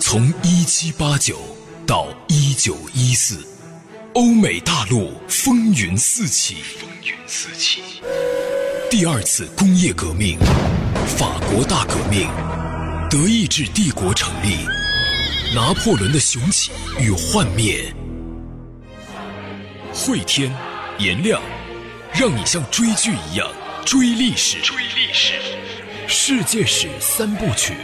从一七八九到一九一四，欧美大陆风云四起。风云四起。第二次工业革命，法国大革命，德意志帝国成立，拿破仑的雄起与幻灭。汇天，颜亮，让你像追剧一样追历史。追历史。世界史三部曲，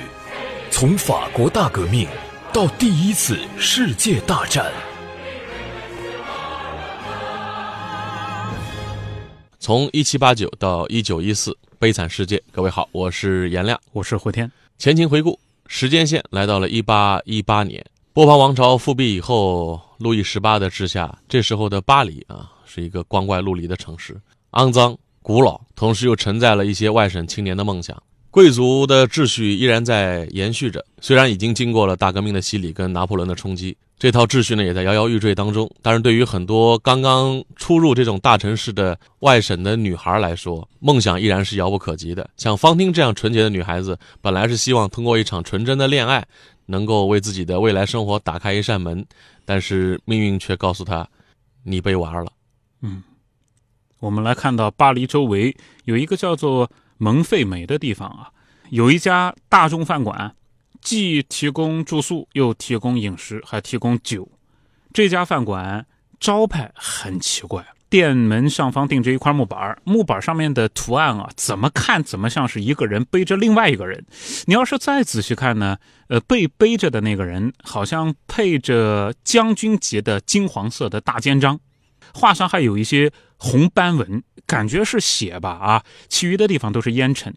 从法国大革命到第一次世界大战。从一七八九到一九一四，悲惨世界。各位好，我是颜亮，我是胡天。前情回顾，时间线来到了一八一八年，波旁王朝复辟以后，路易十八的治下，这时候的巴黎啊，是一个光怪陆离的城市，肮脏、古老，同时又承载了一些外省青年的梦想。贵族的秩序依然在延续着，虽然已经经过了大革命的洗礼跟拿破仑的冲击，这套秩序呢也在摇摇欲坠当中。但是对于很多刚刚初入这种大城市的外省的女孩来说，梦想依然是遥不可及的。像方汀这样纯洁的女孩子，本来是希望通过一场纯真的恋爱，能够为自己的未来生活打开一扇门，但是命运却告诉她，你被玩了。嗯，我们来看到巴黎周围有一个叫做。蒙费美的地方啊，有一家大众饭馆，既提供住宿，又提供饮食，还提供酒。这家饭馆招牌很奇怪，店门上方钉着一块木板，木板上面的图案啊，怎么看怎么像是一个人背着另外一个人。你要是再仔细看呢，呃，被背着的那个人好像配着将军级的金黄色的大肩章，画上还有一些红斑纹。感觉是血吧啊，其余的地方都是烟尘。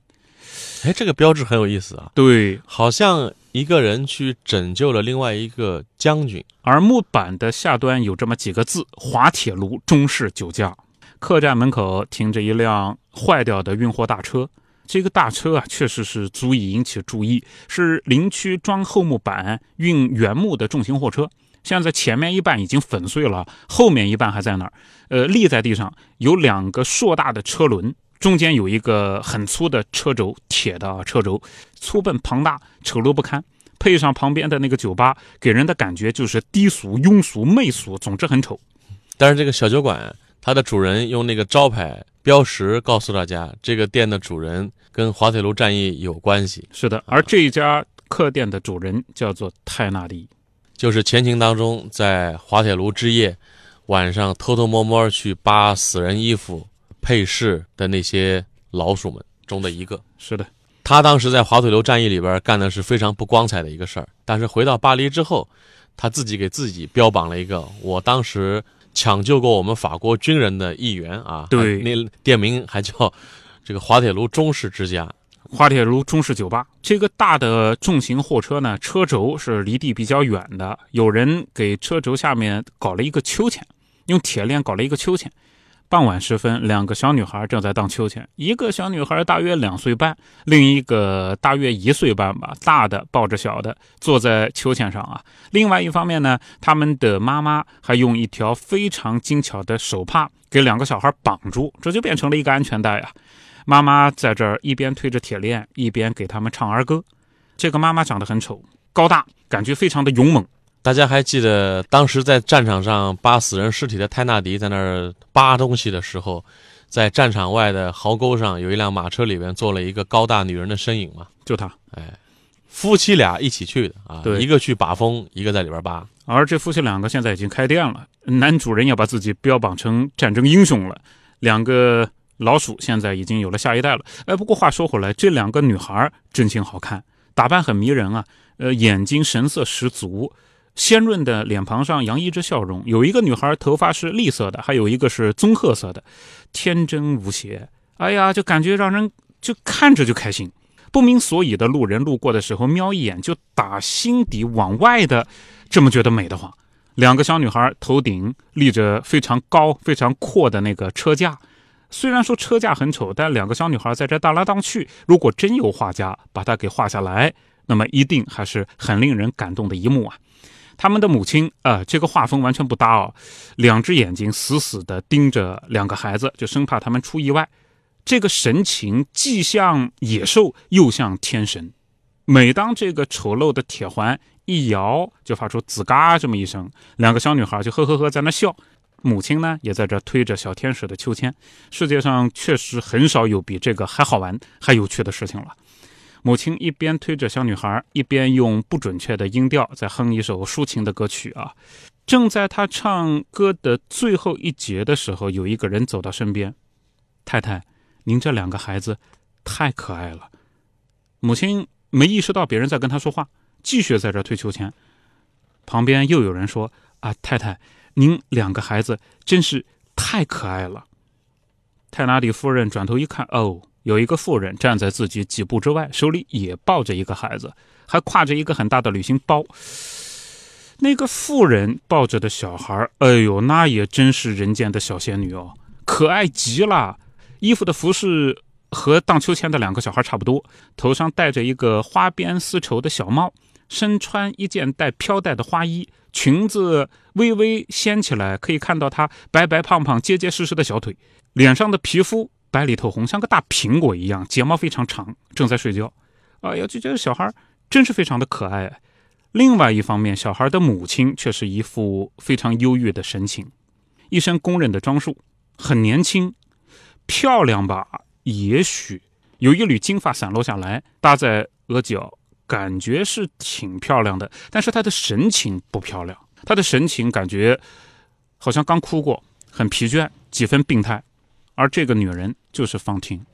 哎，这个标志很有意思啊。对，好像一个人去拯救了另外一个将军。而木板的下端有这么几个字：滑铁卢中式酒家。客栈门口停着一辆坏掉的运货大车，这个大车啊，确实是足以引起注意，是林区装厚木板运原木的重型货车。现在前面一半已经粉碎了，后面一半还在那儿。呃，立在地上有两个硕大的车轮，中间有一个很粗的车轴，铁的车轴，粗笨庞大，丑陋不堪。配上旁边的那个酒吧，给人的感觉就是低俗、庸俗、媚俗，总之很丑。但是这个小酒馆，它的主人用那个招牌标识告诉大家，这个店的主人跟滑铁卢战役有关系。是的，而这一家客店的主人叫做泰纳迪。就是前情当中，在滑铁卢之夜，晚上偷偷摸摸去扒死人衣服、配饰的那些老鼠们中的一个。是的，他当时在滑铁卢战役里边干的是非常不光彩的一个事儿。但是回到巴黎之后，他自己给自己标榜了一个：我当时抢救过我们法国军人的一员啊。对，那店名还叫这个滑铁卢中士之家。滑铁卢中式酒吧，这个大的重型货车呢，车轴是离地比较远的。有人给车轴下面搞了一个秋千，用铁链搞了一个秋千。傍晚时分，两个小女孩正在荡秋千，一个小女孩大约两岁半，另一个大约一岁半吧。大的抱着小的坐在秋千上啊。另外一方面呢，他们的妈妈还用一条非常精巧的手帕给两个小孩绑住，这就变成了一个安全带啊。妈妈在这儿一边推着铁链，一边给他们唱儿歌。这个妈妈长得很丑，高大，感觉非常的勇猛。大家还记得当时在战场上扒死人尸体的泰纳迪在那儿扒东西的时候，在战场外的壕沟上有一辆马车里边坐了一个高大女人的身影吗？就他，哎，夫妻俩一起去的啊，对，一个去把风，一个在里边扒。而这夫妻两个现在已经开店了，男主人要把自己标榜成战争英雄了，两个。老鼠现在已经有了下一代了，哎，不过话说回来，这两个女孩真心好看，打扮很迷人啊，呃，眼睛神色十足，鲜润的脸庞上洋溢着笑容。有一个女孩头发是栗色的，还有一个是棕褐色的，天真无邪，哎呀，就感觉让人就看着就开心。不明所以的路人路过的时候，瞄一眼就打心底往外的这么觉得美的慌。两个小女孩头顶立着非常高、非常阔的那个车架。虽然说车架很丑，但两个小女孩在这荡来荡去。如果真有画家把它给画下来，那么一定还是很令人感动的一幕啊！他们的母亲啊，这个画风完全不搭哦，两只眼睛死死地盯着两个孩子，就生怕他们出意外。这个神情既像野兽，又像天神。每当这个丑陋的铁环一摇，就发出“吱嘎”这么一声，两个小女孩就呵呵呵在那笑。母亲呢，也在这推着小天使的秋千。世界上确实很少有比这个还好玩、还有趣的事情了。母亲一边推着小女孩，一边用不准确的音调在哼一首抒情的歌曲啊。正在她唱歌的最后一节的时候，有一个人走到身边：“太太，您这两个孩子太可爱了。”母亲没意识到别人在跟她说话，继续在这推秋千。旁边又有人说：“啊，太太。”您两个孩子真是太可爱了。泰拉里夫人转头一看，哦，有一个妇人站在自己几步之外，手里也抱着一个孩子，还挎着一个很大的旅行包。那个妇人抱着的小孩，哎呦，那也真是人间的小仙女哦，可爱极了。衣服的服饰和荡秋千的两个小孩差不多，头上戴着一个花边丝绸的小帽，身穿一件带飘带的花衣。裙子微微掀起来，可以看到她白白胖胖、结结实实的小腿，脸上的皮肤白里透红，像个大苹果一样，睫毛非常长，正在睡觉。哎呀，就觉得小孩真是非常的可爱。另外一方面，小孩的母亲却是一副非常忧郁的神情，一身工人的装束，很年轻，漂亮吧？也许有一缕金发散落下来，搭在额角。感觉是挺漂亮的，但是她的神情不漂亮。她的神情感觉好像刚哭过，很疲倦，几分病态。而这个女人就是方婷，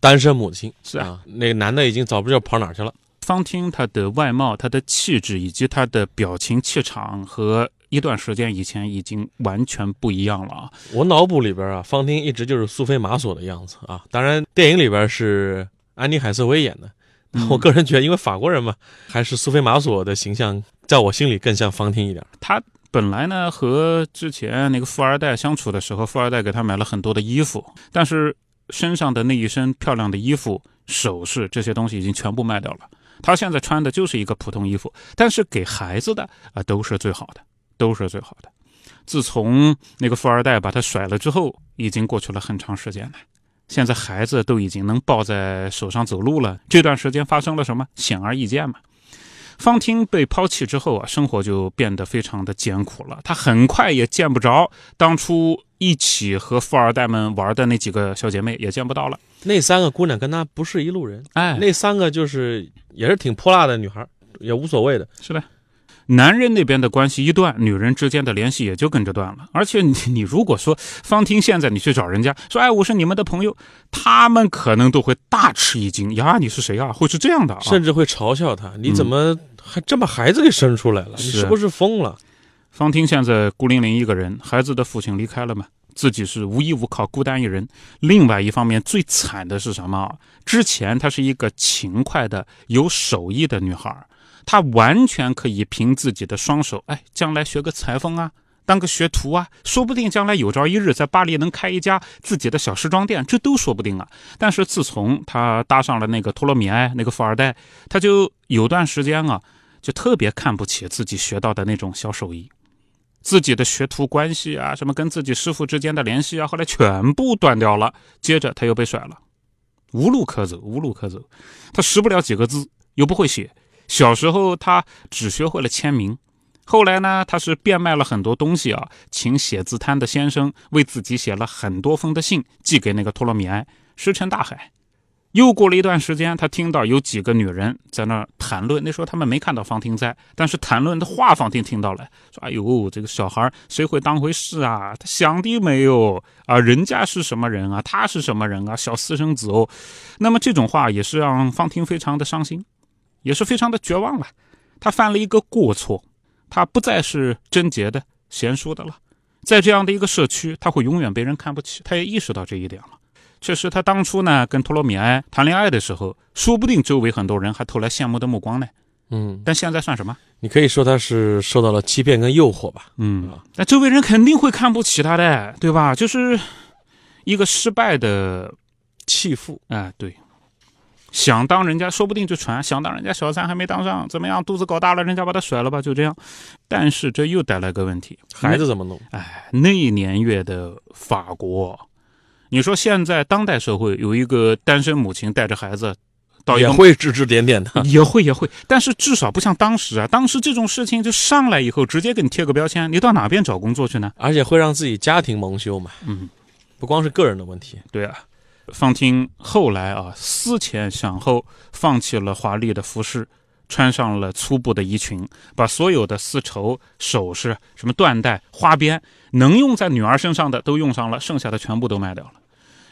单身母亲是啊。那个男的已经早不知道跑哪去了。方婷她的外貌、她的气质以及她的表情气场和一段时间以前已经完全不一样了啊！我脑补里边啊，方婷一直就是苏菲玛索的样子啊。当然，电影里边是安妮海瑟薇演的。我个人觉得，因为法国人嘛，还是苏菲玛索的形象在我心里更像方婷一点。他本来呢和之前那个富二代相处的时候，富二代给他买了很多的衣服，但是身上的那一身漂亮的衣服、首饰这些东西已经全部卖掉了。他现在穿的就是一个普通衣服，但是给孩子的啊都是最好的，都是最好的。自从那个富二代把他甩了之后，已经过去了很长时间了。现在孩子都已经能抱在手上走路了。这段时间发生了什么？显而易见嘛。方婷被抛弃之后啊，生活就变得非常的艰苦了。她很快也见不着当初一起和富二代们玩的那几个小姐妹，也见不到了。那三个姑娘跟她不是一路人。哎，那三个就是也是挺泼辣的女孩，也无所谓的。是的。男人那边的关系一断，女人之间的联系也就跟着断了。而且你你如果说方婷现在你去找人家说，哎，我是你们的朋友，他们可能都会大吃一惊呀，你是谁啊？会是这样的，甚至会嘲笑他，你怎么还真把孩子给生出来了？你是不是疯了？方婷现在孤零零一个人，孩子的父亲离开了嘛，自己是无依无靠，孤单一人。另外一方面，最惨的是什么？之前她是一个勤快的、有手艺的女孩。他完全可以凭自己的双手，哎，将来学个裁缝啊，当个学徒啊，说不定将来有朝一日在巴黎能开一家自己的小时装店，这都说不定啊。但是自从他搭上了那个托罗米埃那个富二代，他就有段时间啊，就特别看不起自己学到的那种小手艺，自己的学徒关系啊，什么跟自己师傅之间的联系啊，后来全部断掉了。接着他又被甩了，无路可走，无路可走，他识不了几个字，又不会写。小时候，他只学会了签名。后来呢，他是变卖了很多东西啊，请写字摊的先生为自己写了很多封的信，寄给那个托洛米埃，石沉大海。又过了一段时间，他听到有几个女人在那儿谈论。那时候他们没看到方婷在，但是谈论的话，方婷听到了，说：“哎呦，这个小孩谁会当回事啊？他想的没有啊？人家是什么人啊？他是什么人啊？小私生子哦。”那么这种话也是让方婷非常的伤心。也是非常的绝望了，他犯了一个过错，他不再是贞洁的、贤淑的了，在这样的一个社区，他会永远被人看不起。他也意识到这一点了。确实，他当初呢跟托罗米埃谈恋爱的时候，说不定周围很多人还投来羡慕的目光呢。嗯，但现在算什么？你可以说他是受到了欺骗跟诱惑吧。嗯，那周围人肯定会看不起他的，对吧？就是一个失败的弃妇。哎，对。想当人家，说不定就传；想当人家小三还没当上，怎么样？肚子搞大了，人家把他甩了吧，就这样。但是这又带来个问题，孩子怎么弄？哎，那年月的法国，你说现在当代社会有一个单身母亲带着孩子，到一个也会指指点点的。也会也会，但是至少不像当时啊，当时这种事情就上来以后直接给你贴个标签，你到哪边找工作去呢？而且会让自己家庭蒙羞嘛。嗯，不光是个人的问题。对啊，方汀后来啊思前想后，放弃了华丽的服饰，穿上了粗布的衣裙，把所有的丝绸、首饰、什么缎带、花边能用在女儿身上的都用上了，剩下的全部都卖掉了。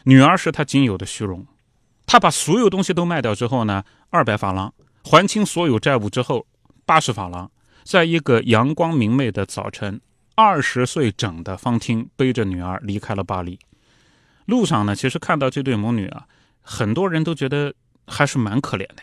女儿是他仅有的虚荣。他把所有东西都卖掉之后呢，二百法郎还清所有债务之后，八十法郎，在一个阳光明媚的早晨，二十岁整的方汀背着女儿离开了巴黎。路上呢，其实看到这对母女啊，很多人都觉得还是蛮可怜的。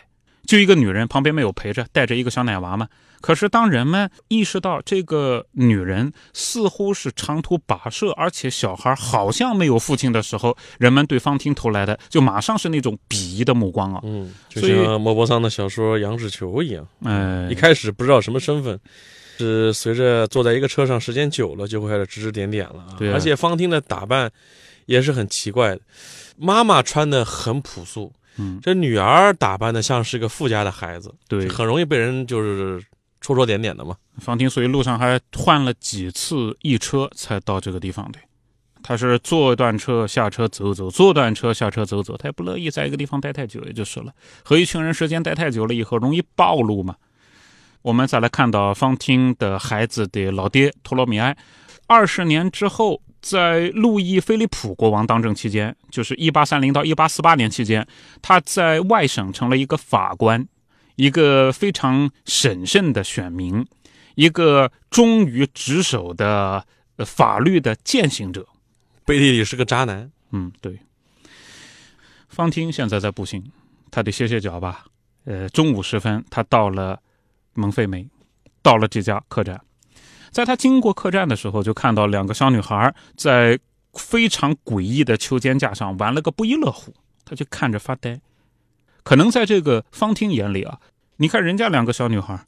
就一个女人旁边没有陪着，带着一个小奶娃嘛。可是当人们意识到这个女人似乎是长途跋涉，而且小孩好像没有父亲的时候，人们对方听投来的就马上是那种鄙夷的目光啊。嗯，就像莫泊桑的小说《羊脂球》一样，哎一，开始不知道什么身份，是随着坐在一个车上时间久了，就会开始指指点点了啊。对啊而且方汀的打扮也是很奇怪的，妈妈穿的很朴素，嗯，这女儿打扮的像是个富家的孩子，对，很容易被人就是戳戳点点的嘛。方婷所以路上还换了几次一车才到这个地方的。他是坐一段车下车走走，坐段车下车走走，他也不乐意在一个地方待太久，也就是了。和一群人时间待太久了以后，容易暴露嘛。我们再来看到方汀的孩子的老爹托罗米埃，二十年之后，在路易菲利普国王当政期间，就是一八三零到一八四八年期间，他在外省成了一个法官，一个非常审慎的选民，一个忠于职守的呃法律的践行者。背地里是个渣男，嗯，对。方汀现在在步行，他得歇歇脚吧。呃，中午时分，他到了蒙费梅，到了这家客栈。在他经过客栈的时候，就看到两个小女孩在非常诡异的秋千架上玩了个不亦乐乎，他就看着发呆。可能在这个方汀眼里啊，你看人家两个小女孩，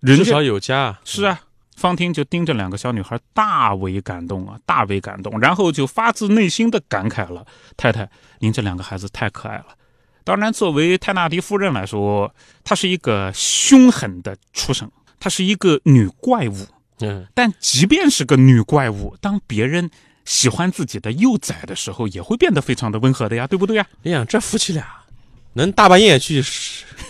人少有家。是啊，方汀就盯着两个小女孩，大为感动啊，大为感动，然后就发自内心的感慨了：“太太，您这两个孩子太可爱了。”当然，作为泰纳迪夫人来说，她是一个凶狠的畜生，她是一个女怪物。嗯，但即便是个女怪物，当别人喜欢自己的幼崽的时候，也会变得非常的温和的呀，对不对呀？你想这夫妻俩能大半夜去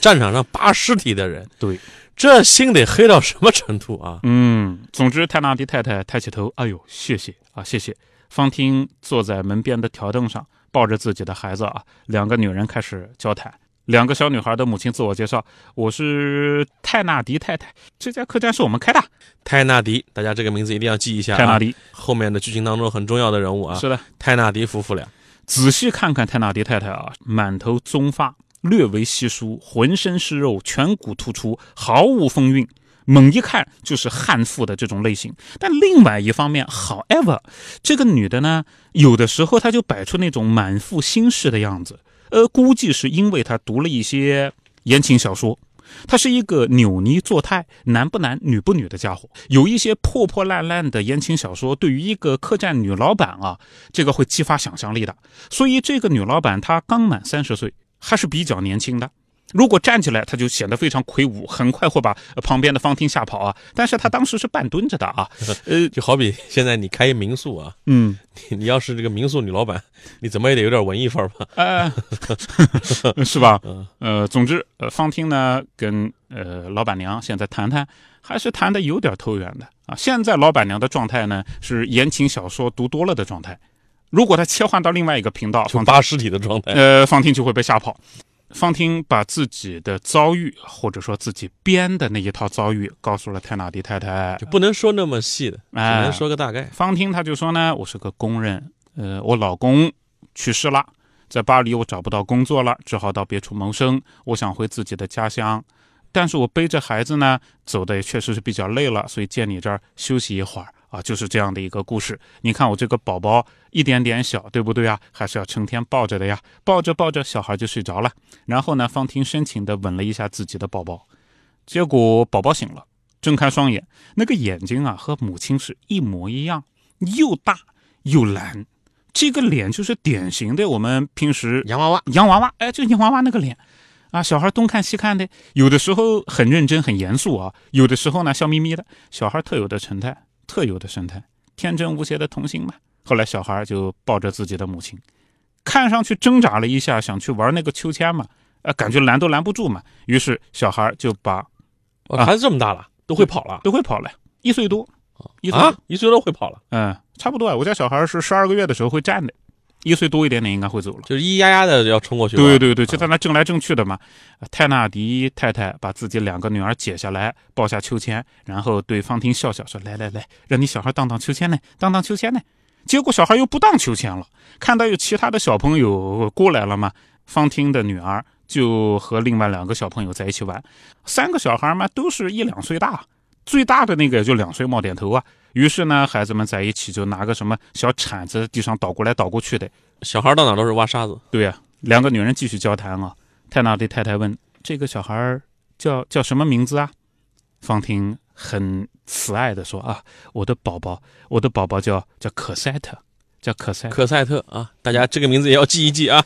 战场上 扒尸体的人，对，这心得黑到什么程度啊？嗯，总之，泰纳迪太太抬起头，哎呦，谢谢啊，谢谢。方汀坐在门边的条凳上，抱着自己的孩子啊，两个女人开始交谈。两个小女孩的母亲自我介绍：“我是泰纳迪太太，这家客栈是我们开的。泰纳迪，大家这个名字一定要记一下、啊。泰纳迪后面的剧情当中很重要的人物啊，是的，泰纳迪夫妇俩。仔细看看泰纳迪太太啊，满头棕发，略微稀疏，浑身是肉，颧骨突出，毫无风韵，猛一看就是悍妇的这种类型。但另外一方面，however，这个女的呢，有的时候她就摆出那种满腹心事的样子。呃，估计是因为他读了一些言情小说。他是一个扭捏作态、男不男女不女的家伙，有一些破破烂烂的言情小说，对于一个客栈女老板啊，这个会激发想象力的。所以这个女老板她刚满三十岁，还是比较年轻的。如果站起来，他就显得非常魁梧，很快会把旁边的方汀吓跑啊。但是他当时是半蹲着的啊，呃，就好比现在你开一民宿啊，嗯，你你要是这个民宿女老板，你怎么也得有点文艺范儿吧？呃，是吧？呃，总之，呃，方汀呢跟呃老板娘现在谈谈，还是谈的有点投缘的啊。现在老板娘的状态呢是言情小说读多了的状态，如果他切换到另外一个频道，就方扒尸体的状态。呃，方汀就会被吓跑。方汀把自己的遭遇，或者说自己编的那一套遭遇，告诉了泰纳迪太太就。不能说那么细的，只哎能说个大概。方汀他就说呢，我是个工人，呃，我老公去世了，在巴黎我找不到工作了，只好到别处谋生。我想回自己的家乡，但是我背着孩子呢，走的也确实是比较累了，所以借你这儿休息一会儿啊，就是这样的一个故事。你看我这个宝宝一点点小，对不对啊？还是要成天抱着的呀，抱着抱着小孩就睡着了。然后呢，方婷深情地吻了一下自己的宝宝，结果宝宝醒了，睁开双眼，那个眼睛啊和母亲是一模一样，又大又蓝。这个脸就是典型的我们平时洋娃娃，洋娃娃，哎，就洋娃娃那个脸，啊，小孩东看西看的，有的时候很认真很严肃啊，有的时候呢笑眯眯的。小孩特有的神态，特有的神态，天真无邪的童心嘛。后来小孩就抱着自己的母亲，看上去挣扎了一下，想去玩那个秋千嘛，呃，感觉拦都拦不住嘛。于是小孩就把，孩子这么大了，都会跑了，都会跑了，一岁多，一岁一岁多会跑了，嗯，差不多啊。我家小孩是十二个月的时候会站的。一岁多一点点应该会走了，就是咿咿呀呀的要冲过去。对对对，就在那争来争去的嘛。泰纳迪太太把自己两个女儿解下来，抱下秋千，然后对方婷笑笑说：“来来来，让你小孩荡荡秋千呢，荡荡秋千呢。”结果小孩又不荡秋千了，看到有其他的小朋友过来了嘛，方婷的女儿就和另外两个小朋友在一起玩。三个小孩嘛，都是一两岁大，最大的那个也就两岁冒点头啊。于是呢，孩子们在一起就拿个什么小铲子，地上倒过来倒过去的。小孩到哪都是挖沙子。对呀，两个女人继续交谈啊。泰纳的太太问：“这个小孩叫叫什么名字啊？”方婷很慈爱的说：“啊，我的宝宝，我的宝宝叫叫可赛特，叫可赛可赛特啊，大家这个名字也要记一记啊。”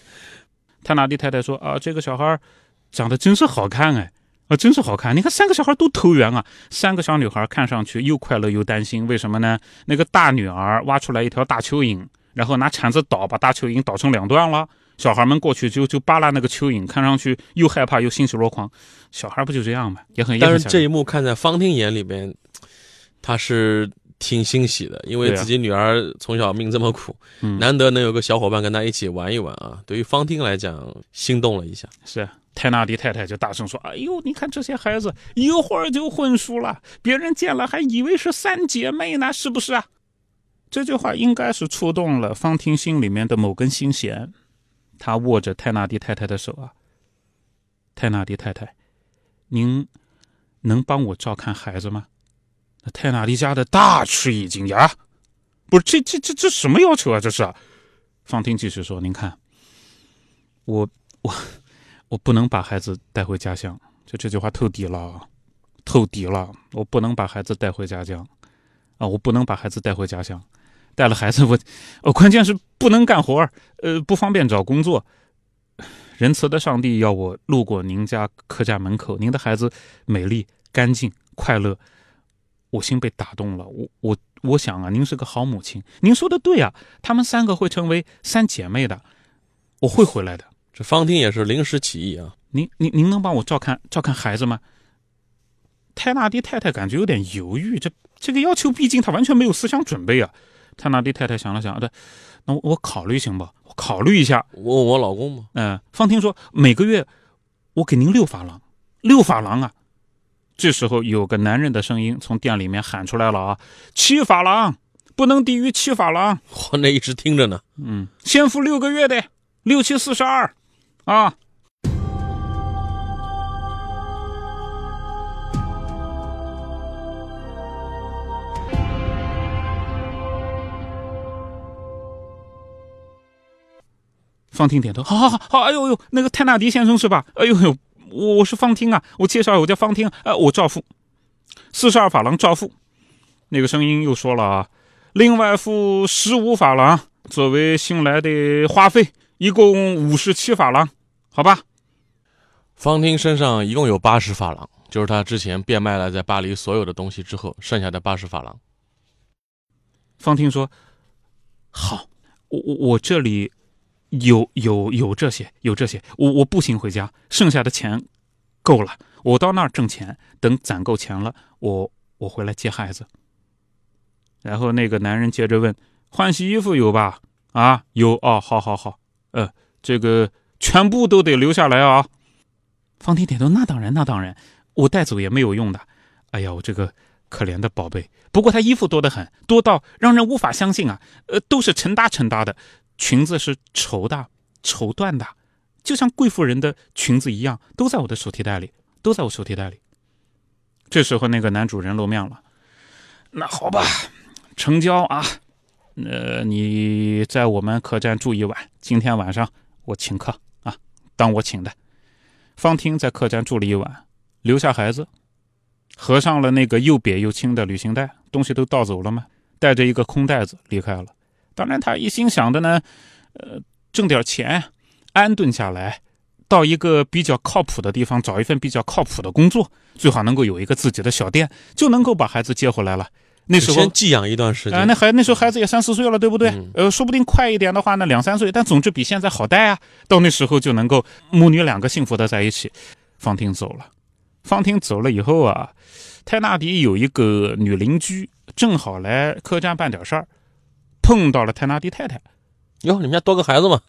泰纳的太太说：“啊，这个小孩长得真是好看哎。”啊，真是好看！你看三个小孩都投缘啊，三个小女孩看上去又快乐又担心。为什么呢？那个大女儿挖出来一条大蚯蚓，然后拿铲子捣，把大蚯蚓捣成两段了。小孩们过去就就扒拉那个蚯蚓，看上去又害怕又欣喜若狂。小孩不就这样吗？也很。但是这一幕看在方婷眼里边，他是挺欣喜的，因为自己女儿从小命这么苦，难得能有个小伙伴跟他一起玩一玩啊。对于方婷来讲，心动了一下。是。泰纳迪太太就大声说：“哎呦，你看这些孩子一会儿就混熟了，别人见了还以为是三姐妹呢，是不是啊？”这句话应该是触动了方婷心里面的某根心弦。他握着泰纳迪太太的手啊，泰纳迪太太，您能帮我照看孩子吗？那泰纳迪家的大吃一惊呀，不是这这这这什么要求啊？这是？方婷继续说：“您看，我我。”我不能把孩子带回家乡，就这句话透底了，透底了。我不能把孩子带回家乡，啊，我不能把孩子带回家乡，带了孩子我，哦，关键是不能干活呃，不方便找工作。仁慈的上帝要我路过您家客栈门口，您的孩子美丽、干净、快乐，我心被打动了。我我我想啊，您是个好母亲，您说的对啊，他们三个会成为三姐妹的，我会回来的。这方婷也是临时起意啊！您您您能帮我照看照看孩子吗？泰纳迪太太感觉有点犹豫，这这个要求毕竟她完全没有思想准备啊。泰纳迪太太想了想，对，那我我考虑行不？我考虑一下。我问我老公吗？嗯，方婷说每个月我给您六法郎，六法郎啊！这时候有个男人的声音从店里面喊出来了啊：七法郎，不能低于七法郎。我那一直听着呢。嗯，先付六个月的，六七四十二。啊！方婷点头，好好好好，哎呦呦，那个泰纳迪先生是吧？哎呦呦，我我是方婷啊，我介绍我叫方婷，呃，我照付四十二法郎照付。那个声音又说了啊，另外付十五法郎作为新来的花费。一共五十七法郎，好吧。方婷身上一共有八十法郎，就是他之前变卖了在巴黎所有的东西之后剩下的八十法郎。方婷说：“好，我我我这里有有有这些，有这些，我我步行回家，剩下的钱够了，我到那儿挣钱，等攒够钱了，我我回来接孩子。”然后那个男人接着问：“换洗衣服有吧？啊，有哦，好好好。”呃，这个全部都得留下来啊！方婷点头，那当然，那当然，我带走也没有用的。哎呀，我这个可怜的宝贝。不过他衣服多得很，多到让人无法相信啊！呃，都是成搭成搭的，裙子是绸的、绸缎的，就像贵妇人的裙子一样，都在我的手提袋里，都在我手提袋里。这时候，那个男主人露面了。那好吧，成交啊！呃，你在我们客栈住一晚，今天晚上我请客啊，当我请的。方婷在客栈住了一晚，留下孩子，合上了那个又瘪又轻的旅行袋，东西都倒走了吗？带着一个空袋子离开了。当然，他一心想的呢，呃，挣点钱，安顿下来，到一个比较靠谱的地方找一份比较靠谱的工作，最好能够有一个自己的小店，就能够把孩子接回来了。那时候先寄养一段时间。啊，那孩那时候孩子也三四岁了，对不对？嗯呃，说不定快一点的话呢，两三岁，但总之比现在好带啊。到那时候就能够母女两个幸福的在一起。方婷走了，方婷走了以后啊，泰纳迪有一个女邻居，正好来客栈办点事儿，碰到了泰纳迪太太。哟，你们家多个孩子嘛？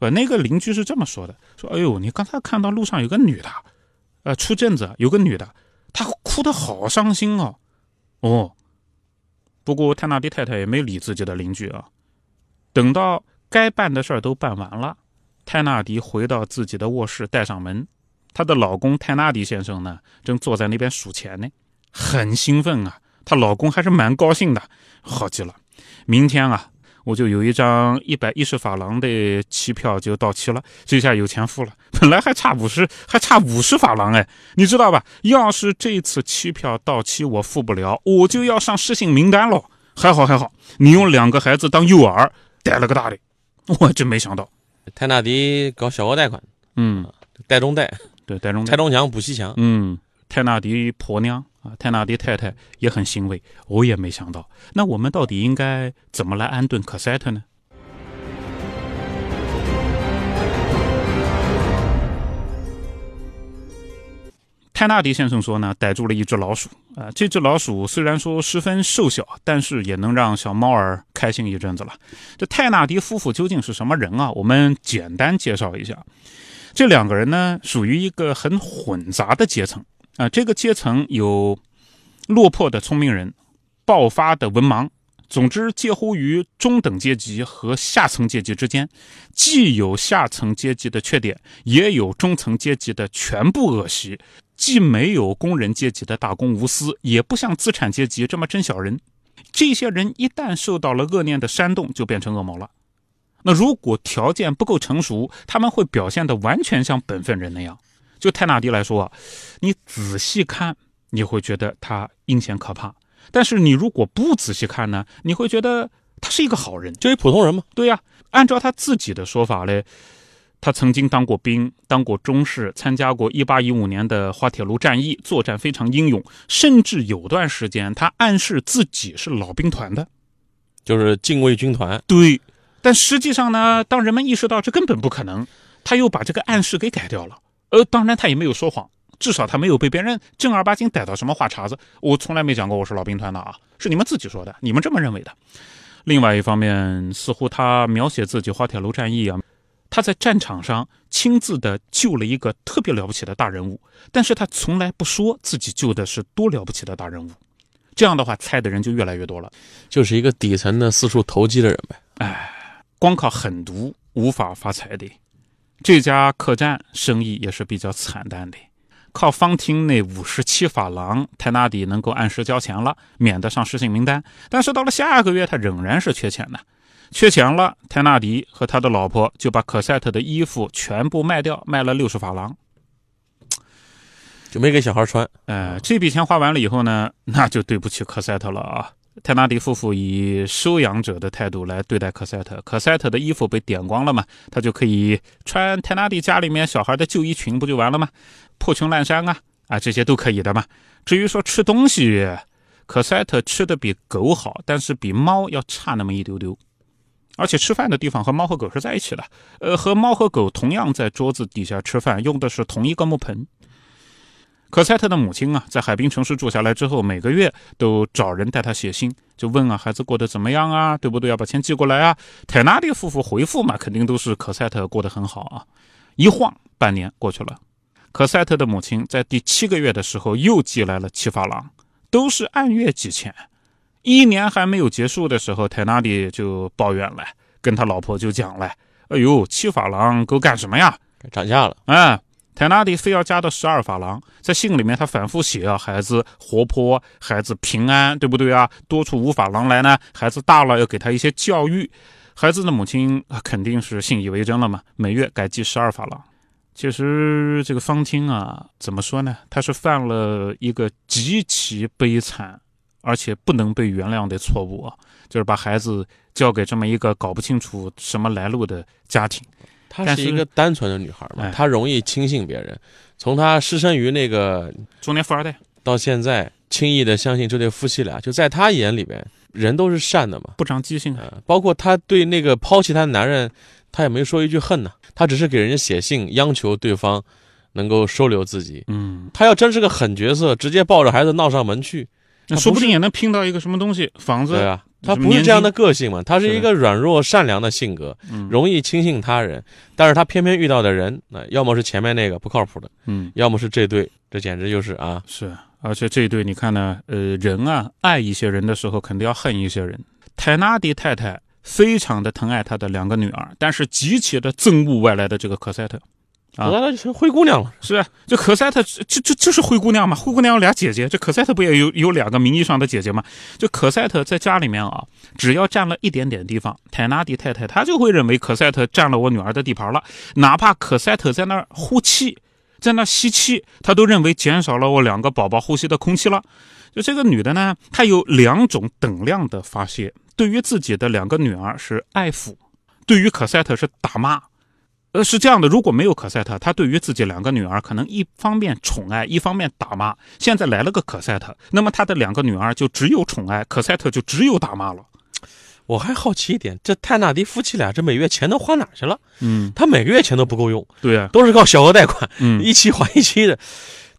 呃，那个邻居是这么说的：说，哎呦，你刚才看到路上有个女的，呃，出镇子有个女的，她哭得好伤心哦。哦，不过泰纳迪太太也没理自己的邻居啊。等到该办的事儿都办完了，泰纳迪回到自己的卧室，带上门，她的老公泰纳迪先生呢，正坐在那边数钱呢，很兴奋啊。她老公还是蛮高兴的，好极了，明天啊。我就有一张一百一十法郎的期票就到期了，这下有钱付了。本来还差五十，还差五十法郎哎，你知道吧？要是这次期票到期我付不了，我就要上失信名单了。还好还好，你用两个孩子当诱饵，逮了个大的，我真没想到。泰纳迪搞小额贷款，嗯，贷中贷，对，贷中拆中墙补西墙。嗯，泰纳迪婆娘啊，泰纳迪太太也很欣慰，我也没想到。那我们到底应该怎么来安顿可塞特呢？泰纳迪先生说呢，逮住了一只老鼠啊、这只老鼠虽然说十分瘦小，但是也能让小猫儿开心一阵子了。这泰纳迪夫妇究竟是什么人啊？我们简单介绍一下。这两个人呢，属于一个很混杂的阶层啊、这个阶层有落魄的聪明人，爆发的文盲，总之介乎于中等阶级和下层阶级之间，既有下层阶级的缺点，也有中层阶级的全部恶习，既没有工人阶级的大公无私，也不像资产阶级这么真小人。这些人一旦受到了恶念的煽动，就变成恶魔了。那如果条件不够成熟，他们会表现得完全像本分人那样。就泰纳迪来说啊，你仔细看，你会觉得他阴险可怕；但是你如果不仔细看呢，你会觉得他是一个好人。就一普通人嘛。对呀、按照他自己的说法嘞，他曾经当过兵，当过中士，参加过1815年的滑铁卢战役，作战非常英勇，甚至有段时间他暗示自己是老兵团的。就是禁卫军团，对，但实际上呢，当人们意识到这根本不可能，他又把这个暗示给改掉了。呃，当然他也没有说谎，至少他没有被别人正儿八经逮到什么话茬子。我从来没讲过我是老兵团的啊，是你们自己说的，你们这么认为的。另外一方面，似乎他描写自己滑铁卢战役啊，他在战场上亲自的救了一个特别了不起的大人物，但是他从来不说自己救的是多了不起的大人物。这样的话，猜的人就越来越多了。就是一个底层的四处投机的人呗。光靠狠毒无法发财的。这家客栈生意也是比较惨淡的，靠方厅那五十七法郎，泰纳底能够按时交钱了，免得上失信名单。但是到了下个月，他仍然是缺钱的。缺钱了，泰纳迪和他的老婆就把可赛特的衣服全部卖掉，卖了六十法郎。就没给小孩穿。呃，这笔钱花完了以后呢，那就对不起科赛特了啊。泰纳迪夫妇以收养者的态度来对待科赛特，科赛特的衣服被点光了嘛，他就可以穿泰纳迪家里面小孩的旧衣裙，不就完了吗？破裙烂衫啊，啊，这些都可以的嘛。至于说吃东西，科赛特吃的比狗好，但是比猫要差那么一丢丢。而且吃饭的地方和猫和狗是在一起的，呃，和猫和狗同样在桌子底下吃饭，用的是同一个木盆。可赛特的母亲啊，在海滨城市住下来之后，每个月都找人带他写信，就问啊孩子过得怎么样啊，对不对？要把钱寄过来啊。泰纳利夫妇回复嘛，肯定都是可赛特过得很好啊。一晃半年过去了，可赛特的母亲在第七个月的时候又寄来了七法郎，都是按月寄钱。一年还没有结束的时候，泰纳迪就抱怨了，跟他老婆就讲了：“哎呦，七法郎够干什么呀？涨价了。哎，泰纳迪非要加到十二法郎，在信里面他反复写啊，孩子活泼，孩子平安，对不对啊？多出五法郎来呢，孩子大了要给他一些教育。孩子的母亲啊，肯定是信以为真了嘛，每月改寄十二法郎。其实这个方汀啊，怎么说呢？他是犯了一个极其悲惨，而且不能被原谅的错误啊，就是把孩子交给这么一个搞不清楚什么来路的家庭。她是是一个单纯的女孩嘛哎，她容易轻信别人。从她失身于那个中年富二代，到现在，轻易的相信这对夫妻俩，就在她眼里边，人都是善的嘛。不长记性啊。呃，包括她对那个抛弃她的男人，她也没说一句恨呢，她只是给人家写信央求对方能够收留自己。嗯，她要真是个狠角色，直接抱着孩子闹上门去，那说不定也能拼到一个什么东西，房子对啊，她什么年不是这样的个性嘛，他是是一个软弱善良的性格，嗯容易轻信他人，但是他偏偏遇到的人，那、要么是前面那个不靠谱的，嗯要么是这对，这简直就是啊，是，而且这一对你看呢，呃，人啊，爱一些人的时候，肯定要恨一些人。泰纳迪太太非常的疼爱她的两个女儿，但是极其的憎恶外来的这个科赛特。啊后来她就成灰姑娘了。是啊，这可赛特这这这就是灰姑娘嘛，灰姑娘有俩姐姐，这可赛特不也有有两个名义上的姐姐吗？就可赛特在家里面啊，只要占了一点点地方，泰纳迪太太她就会认为可赛特占了我女儿的地盘了，哪怕可赛特在那儿呼气，在那儿吸气，她都认为减少了我两个宝宝呼吸的空气了。就这个女的呢，她有两种等量的发泄，对于自己的两个女儿是爱抚，对于可赛特是打骂。呃，是这样的，如果没有可赛特，他对于自己两个女儿可能一方面宠爱，一方面打骂。现在来了个可赛特，那么他的两个女儿就只有宠爱，可赛特就只有打骂了。我还好奇一点，这泰纳迪夫妻俩这每月钱都花哪去了？嗯，他每个月钱都不够用，对啊，都是靠小额贷款，嗯，一期还一期的。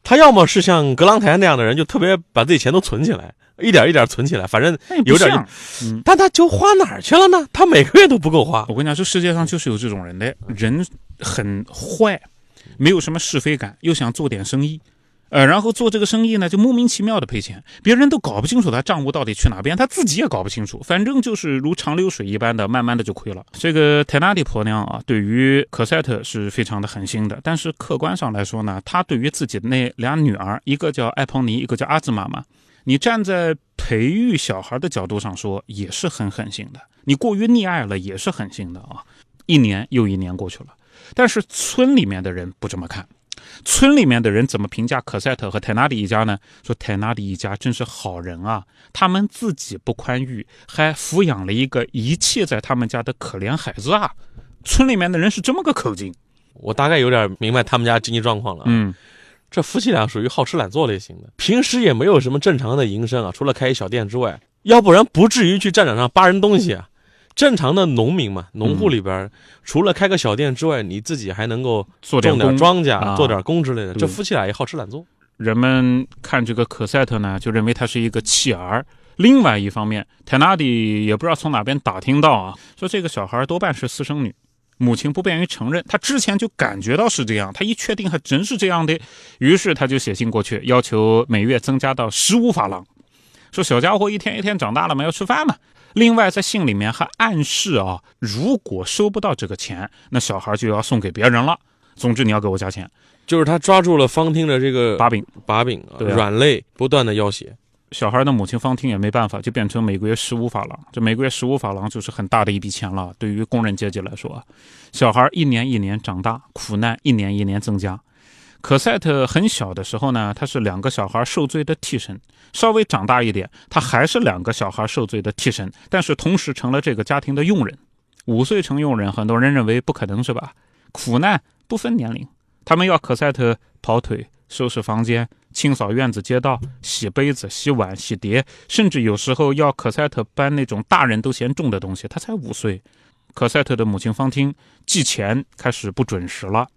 他要么是像格朗台那样的人，就特别把自己钱都存起来，一点一点存起来，反正有点像。嗯，但他就花哪儿去了呢？他每个月都不够花。我跟你讲，这世界上就是有这种人的，人很坏，没有什么是非感，又想做点生意。呃，然后做这个生意呢，就莫名其妙的赔钱，别人都搞不清楚他账务到底去哪边，他自己也搞不清楚，反正就是如长流水一般的，慢慢的就亏了。这个泰纳蒂婆娘啊，对于可赛特是非常的狠心的，但是客观上来说呢，她对于自己的那俩女儿，一个叫艾彭尼，一个叫阿兹玛嘛，你站在培育小孩的角度上说，也是很狠心的。你过于溺爱了，也是狠心的啊。一年又一年过去了，但是村里面的人不这么看。村里面的人怎么评价可赛特和泰纳迪一家呢？说泰纳迪一家真是好人啊，他们自己不宽裕，还抚养了一个遗弃在他们家的可怜孩子啊。村里面的人是这么个口径。我大概有点明白他们家经济状况了。嗯，这夫妻俩属于好吃懒做类型的，平时也没有什么正常的营生啊，除了开一小店之外，要不然不至于去战场上扒人东西啊。正常的农民嘛，农户里边、除了开个小店之外，你自己还能够种点。庄稼、啊做点工之类的。这夫妻俩也好吃懒做。人们看这个可赛特呢，就认为他是一个弃儿。另外一方面，泰纳迪也不知道从哪边打听到啊，说这个小孩多半是私生女，母亲不便于承认。他之前就感觉到是这样，他一确定还真是这样的，于是他就写信过去，要求每月增加到十五法郎，说小家伙一天一天长大了嘛，要吃饭嘛。另外，在信里面还暗示啊，如果收不到这个钱，那小孩就要送给别人了。总之，你要给我加钱。就是他抓住了方汀的这个把柄，把柄啊，对啊软肋不断的要挟。小孩的母亲方汀也没办法，就变成每个月十五法郎。这每个月十五法郎就是很大的一笔钱了，对于工人阶级来说，小孩一年一年长大，苦难一年一年增加。可赛特很小的时候呢，他是两个小孩受罪的替身；稍微长大一点，他还是两个小孩受罪的替身，但是同时成了这个家庭的佣人。五岁成佣人，很多人认为不可能是吧？苦难不分年龄，他们要可赛特跑腿、收拾房间、清扫院子街道、洗杯子、洗碗、洗碟，甚至有时候要可赛特搬那种大人都嫌重的东西。他才五岁，可赛特的母亲方汀寄钱开始不准时了，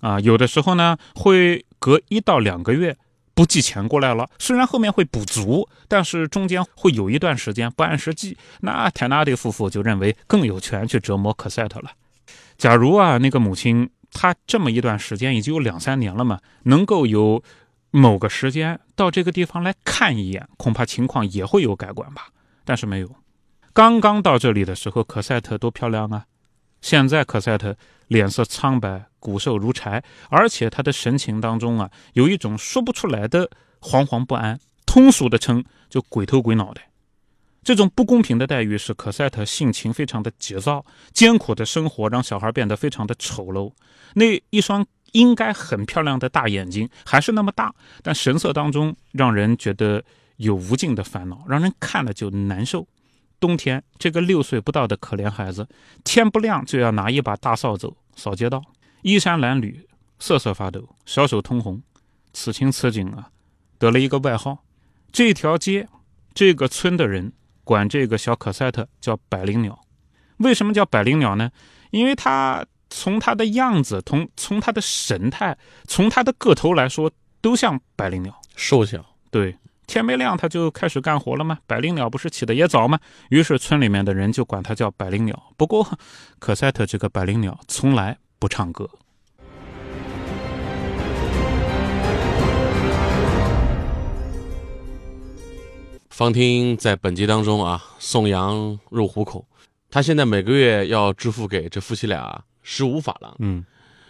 啊，有的时候呢会隔一到两个月不寄钱过来了，虽然后面会补足，但是中间会有一段时间不按时寄。那泰纳迪夫妇就认为更有权去折磨可赛特了。假如啊，那个母亲他这么一段时间已经有两三年了嘛，能够有某个时间到这个地方来看一眼，恐怕情况也会有改观吧。但是没有。刚刚到这里的时候，可赛特多漂亮啊！现在可赛特脸色苍白，骨瘦如柴，而且他的神情当中啊，有一种说不出来的惶惶不安。通俗的称，就鬼头鬼脑的。这种不公平的待遇使可赛特性情非常的急躁，艰苦的生活让小孩变得非常的丑陋。那一双应该很漂亮的大眼睛还是那么大，但神色当中让人觉得有无尽的烦恼，让人看了就难受。冬天，这个六岁不到的可怜孩子，天不亮就要拿一把大扫帚扫街道，衣衫褴褛，瑟瑟发抖，小手通红。此情此景啊，得了一个外号。这条街，这个村的人管这个小可赛特叫百灵鸟。为什么叫百灵鸟呢？因为它从它的样子，从从它的神态，从它的个头来说，都像百灵鸟。瘦小，对，天没亮它就开始干活了吗？百灵鸟不是起的也早吗？于是村里面的人就管它叫百灵鸟。不过，可赛特这个百灵鸟从来不唱歌。方汀在本集当中啊，送羊入虎口。他现在每个月要支付给这夫妻俩十五法郎。嗯，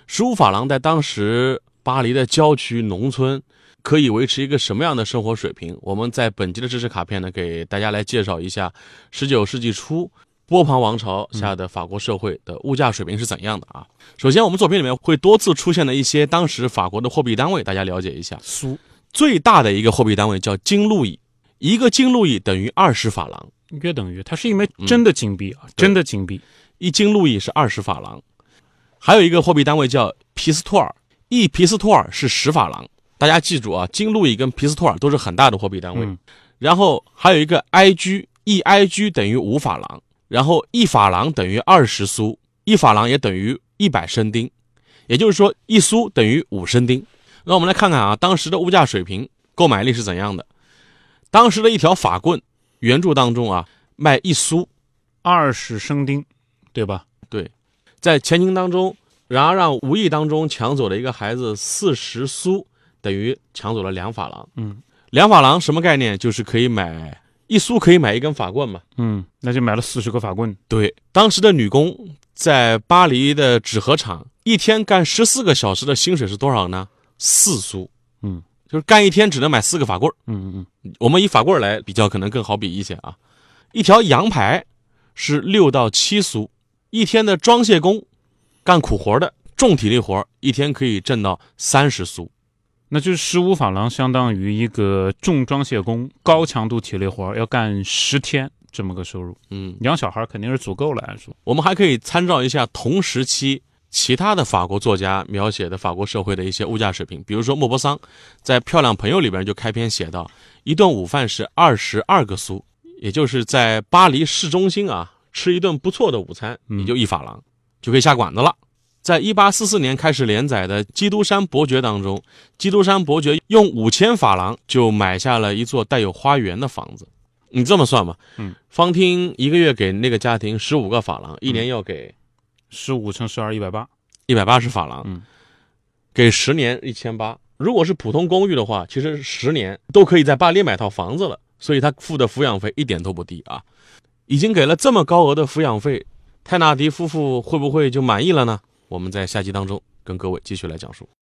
十五法郎在当时巴黎的郊区农村，可以维持一个什么样的生活水平？我们在本集的知识卡片呢，给大家来介绍一下十九世纪初波旁王朝下的法国社会的物价水平是怎样的啊？首先，我们作品里面会多次出现的一些当时法国的货币单位，大家了解一下。苏最大的一个货币单位叫金路易，一个金路易等于二十法郎。约等于，它是一枚真的金币啊，真的金币。一金路易是二十法郎，还有一个货币单位叫皮斯托尔，一皮斯托尔是十法郎。大家记住啊，金路易跟皮斯托尔都是很大的货币单位。嗯然后还有一个 I G，一 I G 等于五法郎，然后一法郎等于二十苏，一法郎也等于一百升丁，也就是说一苏等于五升丁。那我们来看看啊，当时的物价水平、购买力是怎样的。当时的一条法棍，原著当中啊卖一苏，二十升丁，对吧？对在前情当中，然而让无意当中抢走了一个孩子四十苏，等于抢走了两法郎。嗯两法郎什么概念？就是可以买一苏可以买一根法棍嘛。嗯，那就买了四十个法棍。对，当时的女工在巴黎的纸盒厂一天干十四个小时的薪水是多少呢？四苏。嗯，就是干一天只能买四个法棍儿。嗯嗯嗯，我们以法棍儿来比较，可能更好比一些啊。一条羊排是六到七苏，一天的装卸工干苦活的重体力活儿，一天可以挣到三十苏。那就是十五法郎，相当于一个重装卸工、高强度体力活儿要干十天这么个收入。嗯，养小孩肯定是足够了，按说。我们还可以参照一下同时期其他的法国作家描写的法国社会的一些物价水平，比如说莫泊桑在《漂亮朋友》里边就开篇写到，一顿午饭是二十二个苏，也就是在巴黎市中心啊吃一顿不错的午餐，嗯也就一法郎，就可以下馆子了。在一八四四年开始连载的《基督山伯爵》当中，基督山伯爵用五千法郎就买下了一座带有花园的房子。你这么算吧，嗯，方汀一个月给那个家庭十五个法郎，一年要给十五乘十二，一百八。一百八十法郎，嗯，给十年一千八。如果是普通公寓的话，其实十年都可以在巴黎买套房子了，所以他付的抚养费一点都不低啊。已经给了这么高额的抚养费，泰纳迪夫妇会不会就满意了呢？我们在下集当中跟各位继续来讲述。